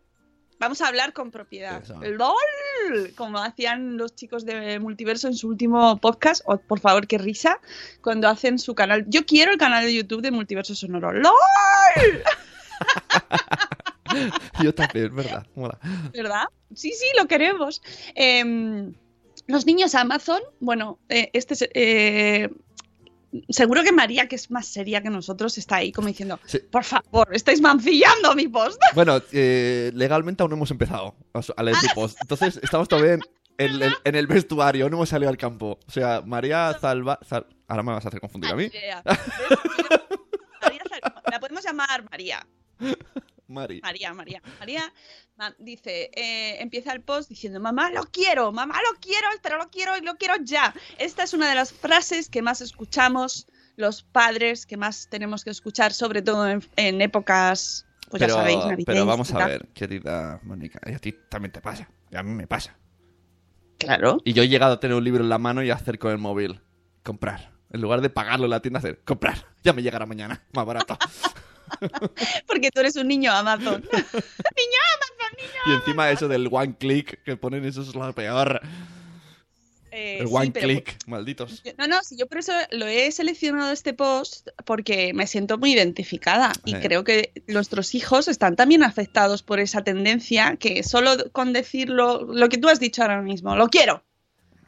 Speaker 1: Vamos a hablar con propiedad.
Speaker 2: Eso.
Speaker 1: LOL, como hacían los chicos de Multiverso en su último podcast. O, por favor, qué risa. Cuando hacen su canal. Yo quiero el canal de YouTube de Multiverso Sonoro. ¡LOL!
Speaker 2: Yo también, verdad. Mola.
Speaker 1: ¿verdad? Sí, sí, lo queremos. Em, los niños Amazon, bueno, eh, este es, eh, seguro que María, que es más seria que nosotros, está ahí como diciendo,
Speaker 2: Sí.
Speaker 1: por favor, estáis mancillando mi post.
Speaker 2: Bueno, eh, legalmente aún no hemos empezado a, leer tu post. Entonces, estamos todavía en, en el- en el vestuario, no hemos salido al campo. O sea, María Salva... Sal- Ahora me vas a hacer confundir a mí.
Speaker 1: María, la podemos llamar María.
Speaker 2: Mari.
Speaker 1: María, María. María ma- dice, eh, empieza el post diciendo, mamá, lo quiero, mamá, lo quiero, pero lo quiero y lo quiero ya. Esta es una de las frases que más escuchamos los padres, que más tenemos que escuchar, sobre todo en, en épocas, pues
Speaker 2: pero,
Speaker 1: ya sabéis,
Speaker 2: pero
Speaker 1: navideñas
Speaker 2: vamos
Speaker 1: y
Speaker 2: a ver, querida Mónica, y a ti también te pasa, y a mí me pasa.
Speaker 1: Claro.
Speaker 2: Y yo he llegado a tener un libro en la mano y a hacer con el móvil, comprar. En lugar de pagarlo en la tienda, hacer, comprar. Ya me llegará mañana, más barato.
Speaker 1: Porque tú eres un niño Amazon. niño Amazon, niño.
Speaker 2: y encima eso del one click que ponen, eso es lo peor.
Speaker 1: Eh,
Speaker 2: El
Speaker 1: sí,
Speaker 2: one
Speaker 1: pero-
Speaker 2: click, malditos.
Speaker 1: No, no, sí, yo por eso lo he seleccionado este post porque me siento muy identificada y
Speaker 2: Eh.
Speaker 1: creo que nuestros hijos están también afectados por esa tendencia que solo con decirlo, lo que tú has dicho ahora mismo, lo quiero,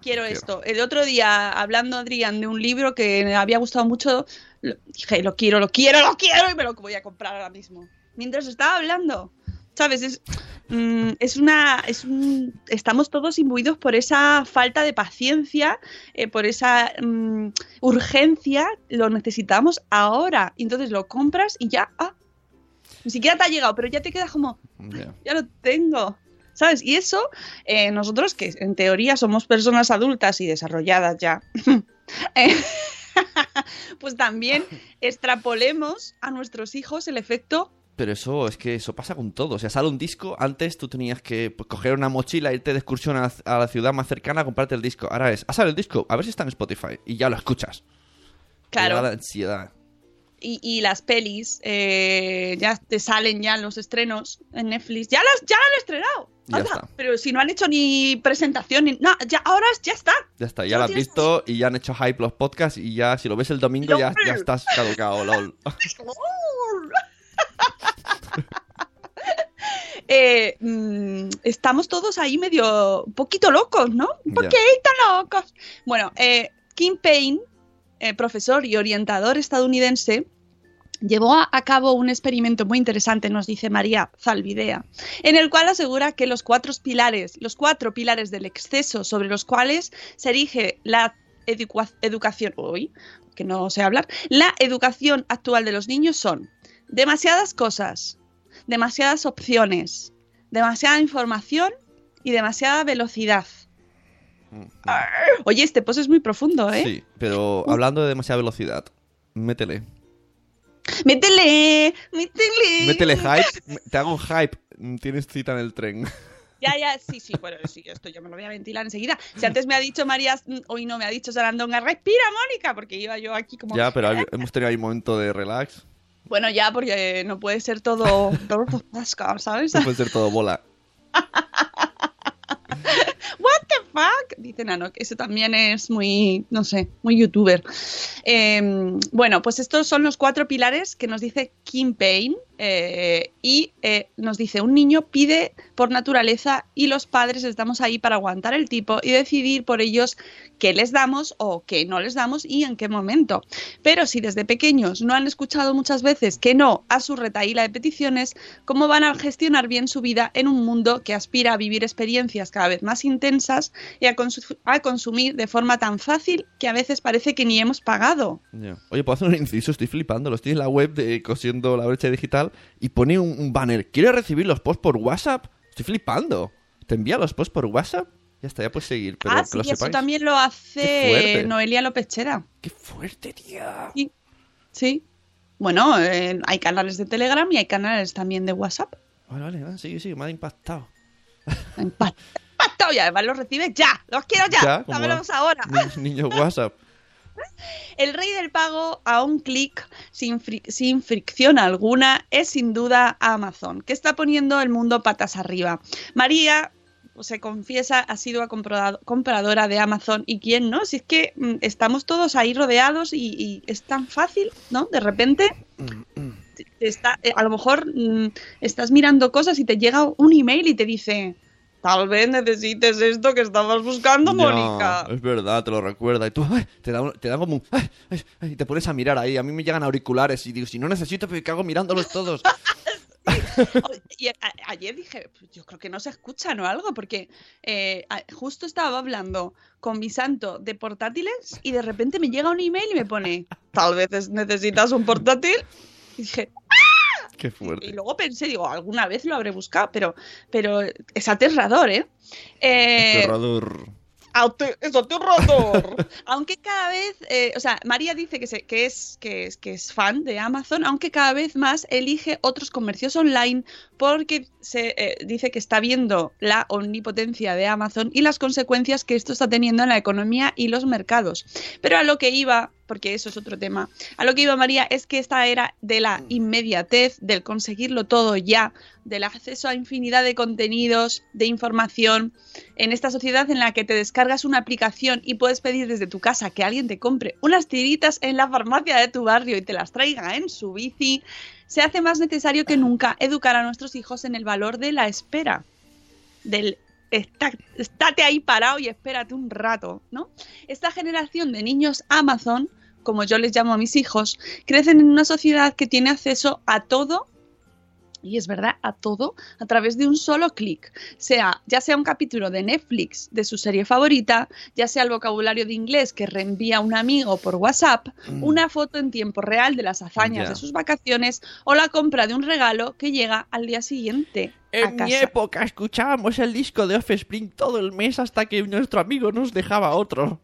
Speaker 1: quiero esto. El otro día, hablando Adrián de un libro que me había gustado mucho, lo- dije, lo quiero, lo quiero, lo quiero y me lo voy a comprar ahora mismo. Mientras estaba hablando. ¿Sabes? Es, mm, es una. Es un, estamos todos imbuidos por esa falta de paciencia, eh, por esa mm, urgencia. Lo necesitamos ahora. Entonces lo compras y ya. Ah, ni siquiera te ha llegado, pero ya te quedas como.
Speaker 2: Ya
Speaker 1: lo tengo. ¿Sabes? Y eso, eh, nosotros que en teoría somos personas adultas y desarrolladas ya, eh, pues también extrapolemos a nuestros hijos el efecto
Speaker 2: Pero eso es que eso pasa con todo. O sea, sale un disco. Antes tú tenías que pues, coger una mochila, irte de excursión a, a la ciudad más cercana a comprarte el disco. Ahora es, ah, sale el disco, a ver si está en Spotify. Y ya lo escuchas.
Speaker 1: Claro.
Speaker 2: la ansiedad.
Speaker 1: Y, y las pelis eh, ya te salen ya los estrenos en Netflix. Ya las ya han estrenado.
Speaker 2: Ya
Speaker 1: Anda,
Speaker 2: está.
Speaker 1: Pero si no han hecho ni presentación ni no, ya ahora ya está.
Speaker 2: Ya está, ya lo has visto y ya han hecho hype los podcasts y ya si lo ves el domingo ya, ya estás caducado, lol.
Speaker 1: Eh, mm, estamos todos ahí medio un poquito locos, ¿no? Un poquito locos. Bueno, eh, Kim Payne, eh, profesor y orientador estadounidense, llevó a, cabo un experimento muy interesante, nos dice María Zalvidea, en el cual asegura que los cuatro pilares, los cuatro pilares del exceso sobre los cuales se erige la educación, uy, que no sé hablar, la educación actual de los niños son demasiadas cosas, demasiadas opciones, demasiada información y demasiada velocidad. Oye, este post es muy profundo, ¿eh?
Speaker 2: Sí, pero hablando de demasiada velocidad, métele.
Speaker 1: Métele, métele.
Speaker 2: Métele hype, te hago un hype. Tienes cita en el tren.
Speaker 1: Ya, ya, sí, sí, bueno, sí, esto yo me lo voy a ventilar enseguida. Si antes me ha dicho María, hoy no me ha dicho Sarandonga, respira, Mónica, porque iba yo aquí como...
Speaker 2: Ya, pero hay- hemos tenido ahí un momento de relax.
Speaker 1: Bueno, ya, porque no puede ser todo... todo ¿sabes?
Speaker 2: No puede ser todo bola.
Speaker 1: What fuck? Dice Nano, que eso también es muy, no sé, muy youtuber. Eh, bueno, pues estos son los cuatro pilares que nos dice Kim Payne eh, y eh, nos dice, un niño pide por naturaleza y los padres estamos ahí para aguantar el tipo y decidir por ellos qué les damos o qué no les damos y en qué momento. Pero si desde pequeños no han escuchado muchas veces que no a su retaíla de peticiones, ¿cómo van a gestionar bien su vida en un mundo que aspira a vivir experiencias cada vez más intensas y a, consu- a consumir de forma tan fácil que a veces parece que ni hemos pagado?
Speaker 2: Oye, puedo hacer un inciso, estoy flipando. Lo estoy en la web de Cosiendo la Brecha Digital y pone un, un banner. ¿Quieres recibir los posts por WhatsApp? Estoy flipando. ¿Te envía los posts por WhatsApp? Ya está, ya puedes seguir, pero
Speaker 1: ah,
Speaker 2: que
Speaker 1: sí,
Speaker 2: lo
Speaker 1: eso también lo hace. Noelia López Chera.
Speaker 2: ¡Qué fuerte, tía!
Speaker 1: Sí. Sí. Bueno, eh, hay canales de Telegram y hay canales también de WhatsApp.
Speaker 2: Vale, vale, va, sigue, sigue, me ha impactado.
Speaker 1: ¡Pactado! Y además los recibes ya. Los quiero ya. Dámelos ahora.
Speaker 2: Ni- Niño WhatsApp.
Speaker 1: El rey del pago a un clic, sin, sin fricción alguna, es sin duda Amazon, que está poniendo el mundo patas arriba. María se confiesa, ha sido compradora de Amazon y quién no, si es que mm, estamos todos ahí rodeados y, es tan fácil, ¿no? De repente te- te está, eh, a lo mejor mm, estás mirando cosas y te llega un email y te dice tal vez necesites esto que estabas buscando,
Speaker 2: Ya,
Speaker 1: Mónica.
Speaker 2: es verdad, te lo recuerda. Y tú ay, te, da, te da como un... ay, y te pones a mirar ahí. A mí me llegan auriculares y digo, si no necesito, pues cago mirándolos todos.
Speaker 1: Y ayer dije, "Pues yo creo que no se escuchan o algo, porque eh, justo estaba hablando con mi santo de portátiles y de repente me llega un email y me pone, tal vez es- necesitas un portátil. Y dije,
Speaker 2: Qué
Speaker 1: y
Speaker 2: fuerte.
Speaker 1: luego pensé, digo, alguna vez lo habré buscado, pero, pero es aterrador, ¿eh? Eh,
Speaker 2: Aterrador.
Speaker 1: Es aterrador. aunque cada vez, eh, o sea, María dice que, se- que, es, que, es, que es fan de Amazon, aunque cada vez más elige otros comercios online porque se eh, dice que está viendo la omnipotencia de Amazon y las consecuencias que esto está teniendo en la economía y los mercados. Pero a lo que iba, porque eso es otro tema, a lo que iba María es que esta era de la inmediatez, del conseguirlo todo ya, del acceso a infinidad de contenidos, de información, en esta sociedad en la que te descargas una aplicación y puedes pedir desde tu casa que alguien te compre unas tiritas en la farmacia de tu barrio y te las traiga en su bici, se hace más necesario que nunca educar a nuestros hijos en el valor de la espera, del estate ahí parado y espérate un rato, ¿no? Esta generación de niños Amazon, como yo les llamo a mis hijos, crecen en una sociedad que tiene acceso a todo y es verdad, a todo a través de un solo clic. Sea, ya sea un capítulo de Netflix de su serie favorita, ya sea el vocabulario de inglés que reenvía un amigo por WhatsApp, una foto en tiempo real de las hazañas de sus vacaciones o la compra de un regalo que llega al día siguiente.
Speaker 2: En mi época escuchábamos el disco de Offspring todo el mes hasta que nuestro amigo nos dejaba otro.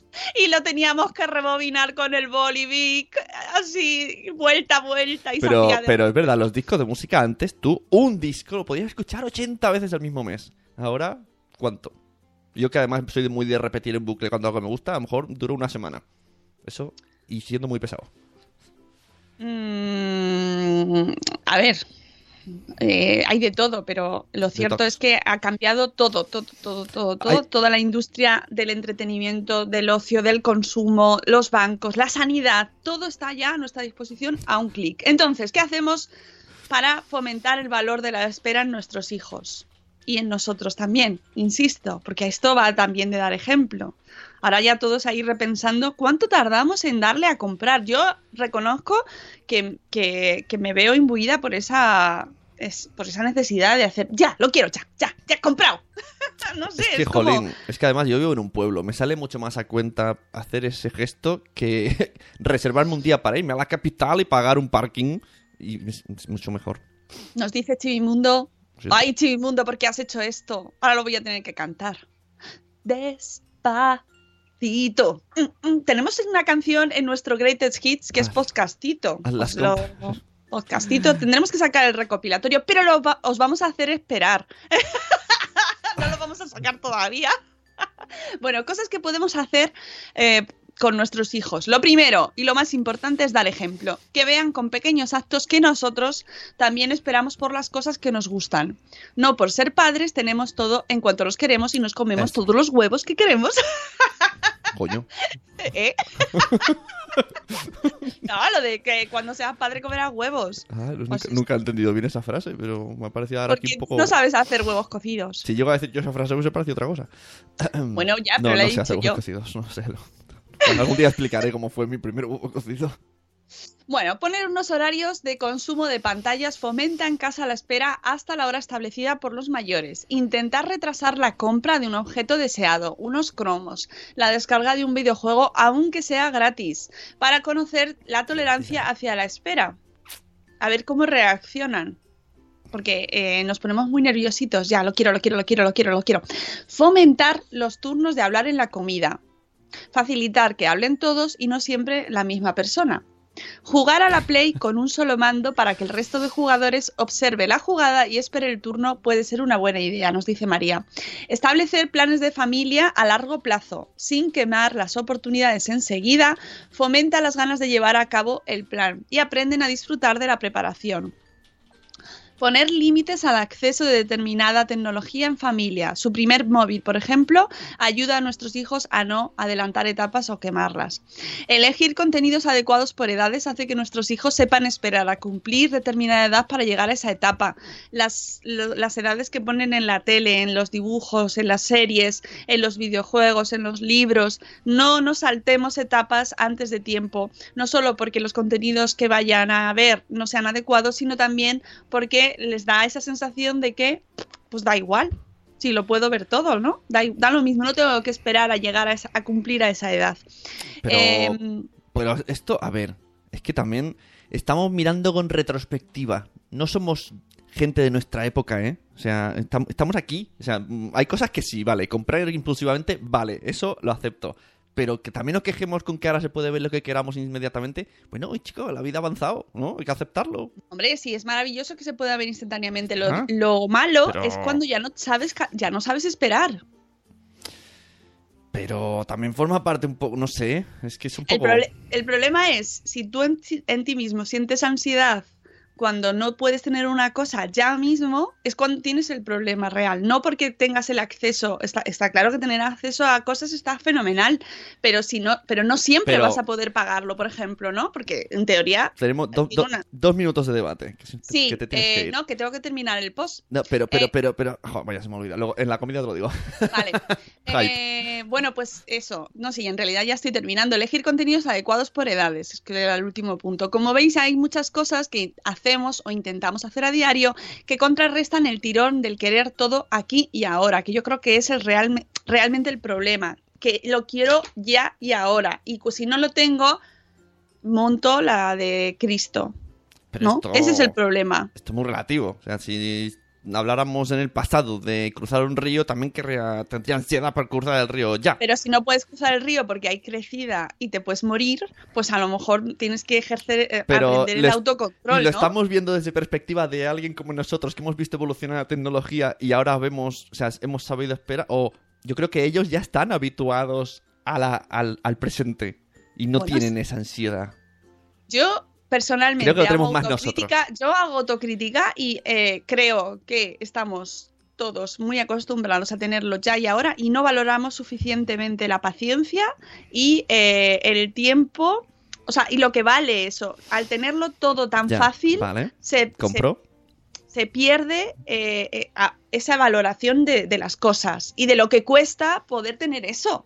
Speaker 1: Y lo teníamos que rebobinar con el bolivic, así, vuelta, vuelta y
Speaker 2: Pero,
Speaker 1: de-
Speaker 2: pero es verdad, los discos de música antes, tú un disco lo podías escuchar 80 veces el mismo mes. Ahora, ¿cuánto? Yo que además soy muy de repetir en bucle cuando algo me gusta, a lo mejor dura una semana. Eso, y siendo muy pesado.
Speaker 1: Mm, a ver, eh, hay de todo, pero lo cierto
Speaker 2: Detox.
Speaker 1: es que ha cambiado todo, todo, todo, todo, todo, toda la industria del entretenimiento, del ocio, del consumo, los bancos, la sanidad, todo está ya a nuestra disposición a un clic. Entonces, ¿qué hacemos para fomentar el valor de la espera en nuestros hijos? Y en nosotros también, insisto, porque esto va también de dar ejemplo. Ahora ya todos ahí repensando cuánto tardamos en darle a comprar. Yo reconozco que, que- que me veo imbuida por esa, es, por esa necesidad de hacer, ya, lo quiero, ya, ya, ya, comprado. no sé,
Speaker 2: Es
Speaker 1: es,
Speaker 2: que,
Speaker 1: como-
Speaker 2: jolín, es que además yo vivo en un pueblo. Me sale mucho más a cuenta hacer ese gesto que reservarme un día para irme a la capital y pagar un parking. Y es, es mucho mejor.
Speaker 1: Nos dice Chivimundo,
Speaker 2: Sí.
Speaker 1: ay Chivimundo, ¿por qué has hecho esto? Ahora lo voy a tener que cantar. Despacito. Mm, mm, Tenemos una canción en nuestro Greatest Hits que es
Speaker 2: Haz-
Speaker 1: Podcastito. lo-. Podcastito, tendremos que sacar el recopilatorio, pero lo va- os vamos a hacer esperar. no lo vamos a sacar todavía. bueno, cosas que podemos hacer eh, con nuestros hijos. Lo primero y lo más importante es dar ejemplo. Que vean con pequeños actos que nosotros también esperamos por las cosas que nos gustan. No por ser padres tenemos todo en cuanto los queremos y nos comemos todos los huevos que queremos.
Speaker 2: Coño.
Speaker 1: ¿Eh? no, lo de que cuando seas padre comerás huevos.
Speaker 2: Ah, nunca,
Speaker 1: Pues es-
Speaker 2: nunca he entendido bien esa frase, pero me ha parecido ahora
Speaker 1: Porque
Speaker 2: aquí un poco...
Speaker 1: no sabes hacer huevos cocidos.
Speaker 2: Si llego a decir yo esa frase, hubiese parecido otra cosa.
Speaker 1: Bueno, ya,
Speaker 2: no,
Speaker 1: pero la
Speaker 2: no
Speaker 1: he
Speaker 2: sé hacer huevos
Speaker 1: yo.
Speaker 2: cocidos, no sé. algún día explicaré cómo fue mi primer huevo cocido.
Speaker 1: Bueno, poner unos horarios de consumo de pantallas fomenta en casa la espera hasta la hora establecida por los mayores. Intentar retrasar la compra de un objeto deseado, unos cromos, la descarga de un videojuego aunque sea gratis, para conocer la tolerancia hacia la espera. A ver cómo reaccionan. Porque eh, nos ponemos muy nerviositos. Ya, lo quiero, lo quiero, lo quiero, lo quiero, lo quiero. Fomentar los turnos de hablar en la comida. Facilitar que hablen todos y no siempre la misma persona. Jugar a la Play con un solo mando para que el resto de jugadores observe la jugada y espere el turno puede ser una buena idea, nos dice María. Establecer planes de familia a largo plazo, sin quemar las oportunidades enseguida, fomenta las ganas de llevar a cabo el plan y aprenden a disfrutar de la preparación. Poner límites al acceso de determinada tecnología en familia. Su primer móvil, por ejemplo, ayuda a nuestros hijos a no adelantar etapas o quemarlas. Elegir contenidos adecuados por edades hace que nuestros hijos sepan esperar a cumplir determinada edad para llegar a esa etapa. Las, edades que ponen en la tele, en los dibujos, en las series, en los videojuegos, en los libros, no nos saltemos etapas antes de tiempo, no solo porque los contenidos que vayan a ver no sean adecuados, sino también porque les da esa sensación de que, pues da igual, si lo puedo ver todo, ¿no? Da, da lo mismo, no tengo que esperar a llegar a, esa- a cumplir a esa edad.
Speaker 2: Pero,
Speaker 1: Em,
Speaker 2: pero esto, a ver, es que también estamos mirando con retrospectiva. No somos gente de nuestra época, ¿eh? O sea, estam- estamos aquí. O sea, hay cosas que sí, vale. Comprar impulsivamente, vale, eso lo acepto. Pero que también nos quejemos con que ahora se puede ver lo que queramos inmediatamente. Bueno, oye, chico, la vida ha avanzado, ¿no? Hay que aceptarlo.
Speaker 1: Hombre, sí, es maravilloso que se pueda ver instantáneamente. Lo, lo malo
Speaker 2: Pero-
Speaker 1: es cuando ya no sabes ya no sabes esperar.
Speaker 2: Pero también forma parte un poco, no sé, es que es un poco...
Speaker 1: el problema es, si tú en ti mismo sientes ansiedad cuando no puedes tener una cosa ya mismo, es cuando tienes el problema real. No porque tengas el acceso, está, está claro que tener acceso a cosas está fenomenal, pero si no, pero no siempre
Speaker 2: Pero-
Speaker 1: vas a poder pagarlo, por ejemplo, ¿no? Porque en teoría,
Speaker 2: Tenemos do- do-
Speaker 1: una-
Speaker 2: dos minutos de debate. Que,
Speaker 1: sí,
Speaker 2: que te
Speaker 1: eh,
Speaker 2: que
Speaker 1: no, que tengo que terminar el post.
Speaker 2: No, pero, pero,
Speaker 1: Eh,
Speaker 2: pero, pero, jo, vaya, se me olvida. Luego, en la comida te lo digo.
Speaker 1: Vale. Eh, bueno, pues eso. No sé, en realidad ya estoy terminando. Elegir contenidos adecuados por edades, es que era el último punto. Como veis, hay muchas cosas que hacemos o intentamos hacer a diario que contrarrestan el tirón del querer todo aquí y ahora, que yo creo que es el realme- realmente el problema. Que lo quiero ya y ahora. Y si no lo tengo, monto la de Cristo.
Speaker 2: Pero
Speaker 1: ¿No?
Speaker 2: esto-
Speaker 1: Ese es el problema.
Speaker 2: Esto es muy relativo. O sea, si habláramos en el pasado de cruzar un río, también querría, tendría ansiedad por cruzar el río ya.
Speaker 1: Pero si no puedes cruzar el río porque hay crecida y te puedes morir, pues a lo mejor tienes que ejercer, eh,
Speaker 2: Pero
Speaker 1: aprender el
Speaker 2: les-
Speaker 1: autocontrol,
Speaker 2: lo
Speaker 1: ¿no?
Speaker 2: estamos viendo desde perspectiva de alguien como nosotros que hemos visto evolucionar la tecnología y ahora vemos, o sea, hemos sabido esperar. O yo creo que ellos ya están habituados a la- al, al presente y no
Speaker 1: Bueno,
Speaker 2: tienen esa ansiedad.
Speaker 1: Yo personalmente
Speaker 2: Creo que
Speaker 1: hago
Speaker 2: más
Speaker 1: autocrítica, yo hago autocrítica y eh, creo que estamos todos muy acostumbrados a tenerlo ya y ahora y no valoramos suficientemente la paciencia y eh, el tiempo, o sea, y lo que vale eso. Al tenerlo todo tan
Speaker 2: Ya,
Speaker 1: fácil,
Speaker 2: Vale.
Speaker 1: se, se
Speaker 2: Compro.
Speaker 1: se pierde eh, eh, a- esa valoración de, de las cosas y de lo que cuesta poder tener eso.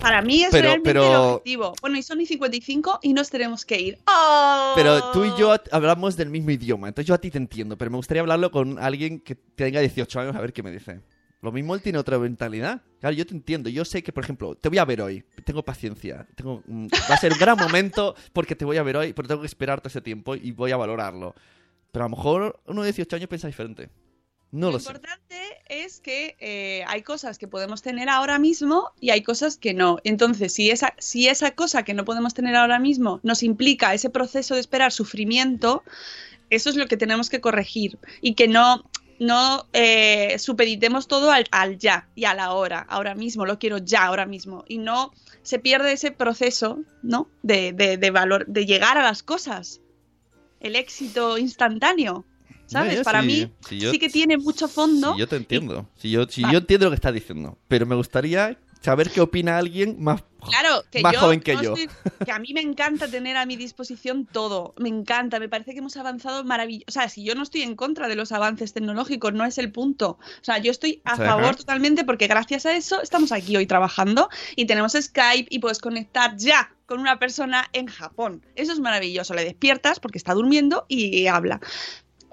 Speaker 1: Para mí es
Speaker 2: Pero-
Speaker 1: realmente el
Speaker 2: pero-
Speaker 1: objetivo. Bueno, y son y 55 y nos tenemos que ir. ¡Oh!
Speaker 2: Pero tú y yo hablamos del mismo idioma, entonces yo a ti te entiendo, pero me gustaría hablarlo con alguien que tenga 18 años a ver qué me dice. Lo mismo él tiene otra mentalidad. Claro, yo te entiendo. Yo sé que, por ejemplo, te voy a ver hoy. Tengo paciencia. Tengo, mm, va a ser un gran momento porque te voy a ver hoy, pero tengo que esperar todo ese tiempo y voy a valorarlo. Pero a lo mejor uno de 18 años piensa diferente. No lo
Speaker 1: importante es que eh, hay cosas que podemos tener ahora mismo y hay cosas que no. Entonces, si esa, si esa cosa que no podemos tener ahora mismo nos implica ese proceso de esperar sufrimiento, eso es lo que tenemos que corregir y que no, no eh, supeditemos todo al, al ya y a la hora, ahora mismo, lo quiero ya, ahora mismo, y no se pierde ese proceso ¿no? de- de valor, de llegar a las cosas, el éxito instantáneo. ¿Sabes? Para
Speaker 2: sí,
Speaker 1: mí
Speaker 2: sí, yo-
Speaker 1: sí que tiene mucho fondo.
Speaker 2: Yo te entiendo. Si yo, si
Speaker 1: Vale.
Speaker 2: yo entiendo lo que estás diciendo. Pero me gustaría saber qué opina alguien más,
Speaker 1: Claro, que
Speaker 2: más
Speaker 1: yo,
Speaker 2: joven que
Speaker 1: no
Speaker 2: yo.
Speaker 1: estoy- que a mí me encanta tener a mi disposición todo. Me encanta, me parece que hemos avanzado maravilloso. O sea, si yo no estoy en contra de los avances tecnológicos, no es el punto. O sea, yo estoy a favor totalmente porque gracias a eso estamos aquí hoy trabajando y tenemos Skype y puedes conectar ya con una persona en Japón. Eso es maravilloso. Le despiertas porque está durmiendo y habla.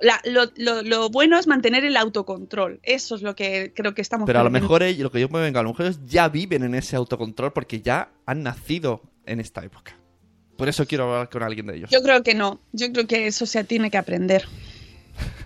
Speaker 1: La- lo, lo- lo bueno es mantener el autocontrol. Eso es lo que creo que estamos
Speaker 2: Pero a lo mejor ellos, lo que yo me venga, a lo mejor ellos ya viven en ese autocontrol porque ya han nacido en esta época. Por eso quiero hablar con alguien de ellos.
Speaker 1: Yo creo que no. Yo creo que eso se tiene que aprender.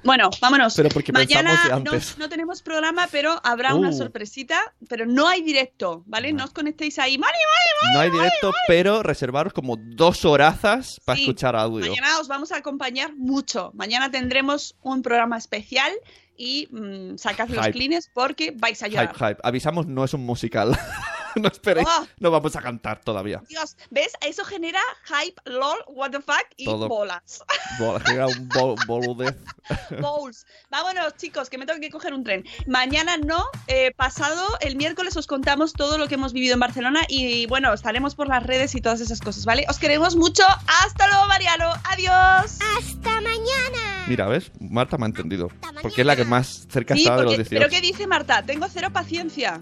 Speaker 1: Bueno, vámonos.
Speaker 2: Pero porque
Speaker 1: Mañana no,
Speaker 2: antes.
Speaker 1: no tenemos programa, pero habrá una
Speaker 2: Uh.
Speaker 1: sorpresita. Pero no hay directo, ¿vale? No os conectéis ahí. ¡Mari, Mari,
Speaker 2: No hay directo, pero reservaros como dos horazas para
Speaker 1: Sí,
Speaker 2: escuchar audio.
Speaker 1: Mañana os vamos a acompañar mucho. Mañana tendremos un programa especial y mm, sacad los clines porque vais a llorar.
Speaker 2: Hype, hype. Avisamos, no es un musical. no esperéis,
Speaker 1: Oh.
Speaker 2: no vamos a cantar todavía.
Speaker 1: Dios, ¿ves? Eso genera hype, lol, what the fuck y
Speaker 2: Todo.
Speaker 1: bolas.
Speaker 2: Bola, que era un bol- boludez.
Speaker 1: Bowls. Vámonos, chicos, que me tengo que coger un tren. Mañana no, eh, pasado, el miércoles os contamos todo lo que hemos vivido en Barcelona y bueno, estaremos por las redes y todas esas cosas, ¿vale? Os queremos mucho. Hasta luego, Mariano. Adiós.
Speaker 3: Hasta mañana.
Speaker 2: Mira, ¿ves? Marta me ha entendido. Porque es la que más cerca
Speaker 1: Sí,
Speaker 2: estaba de los
Speaker 1: porque-
Speaker 2: 18.
Speaker 1: pero ¿qué dice Marta? Tengo cero paciencia.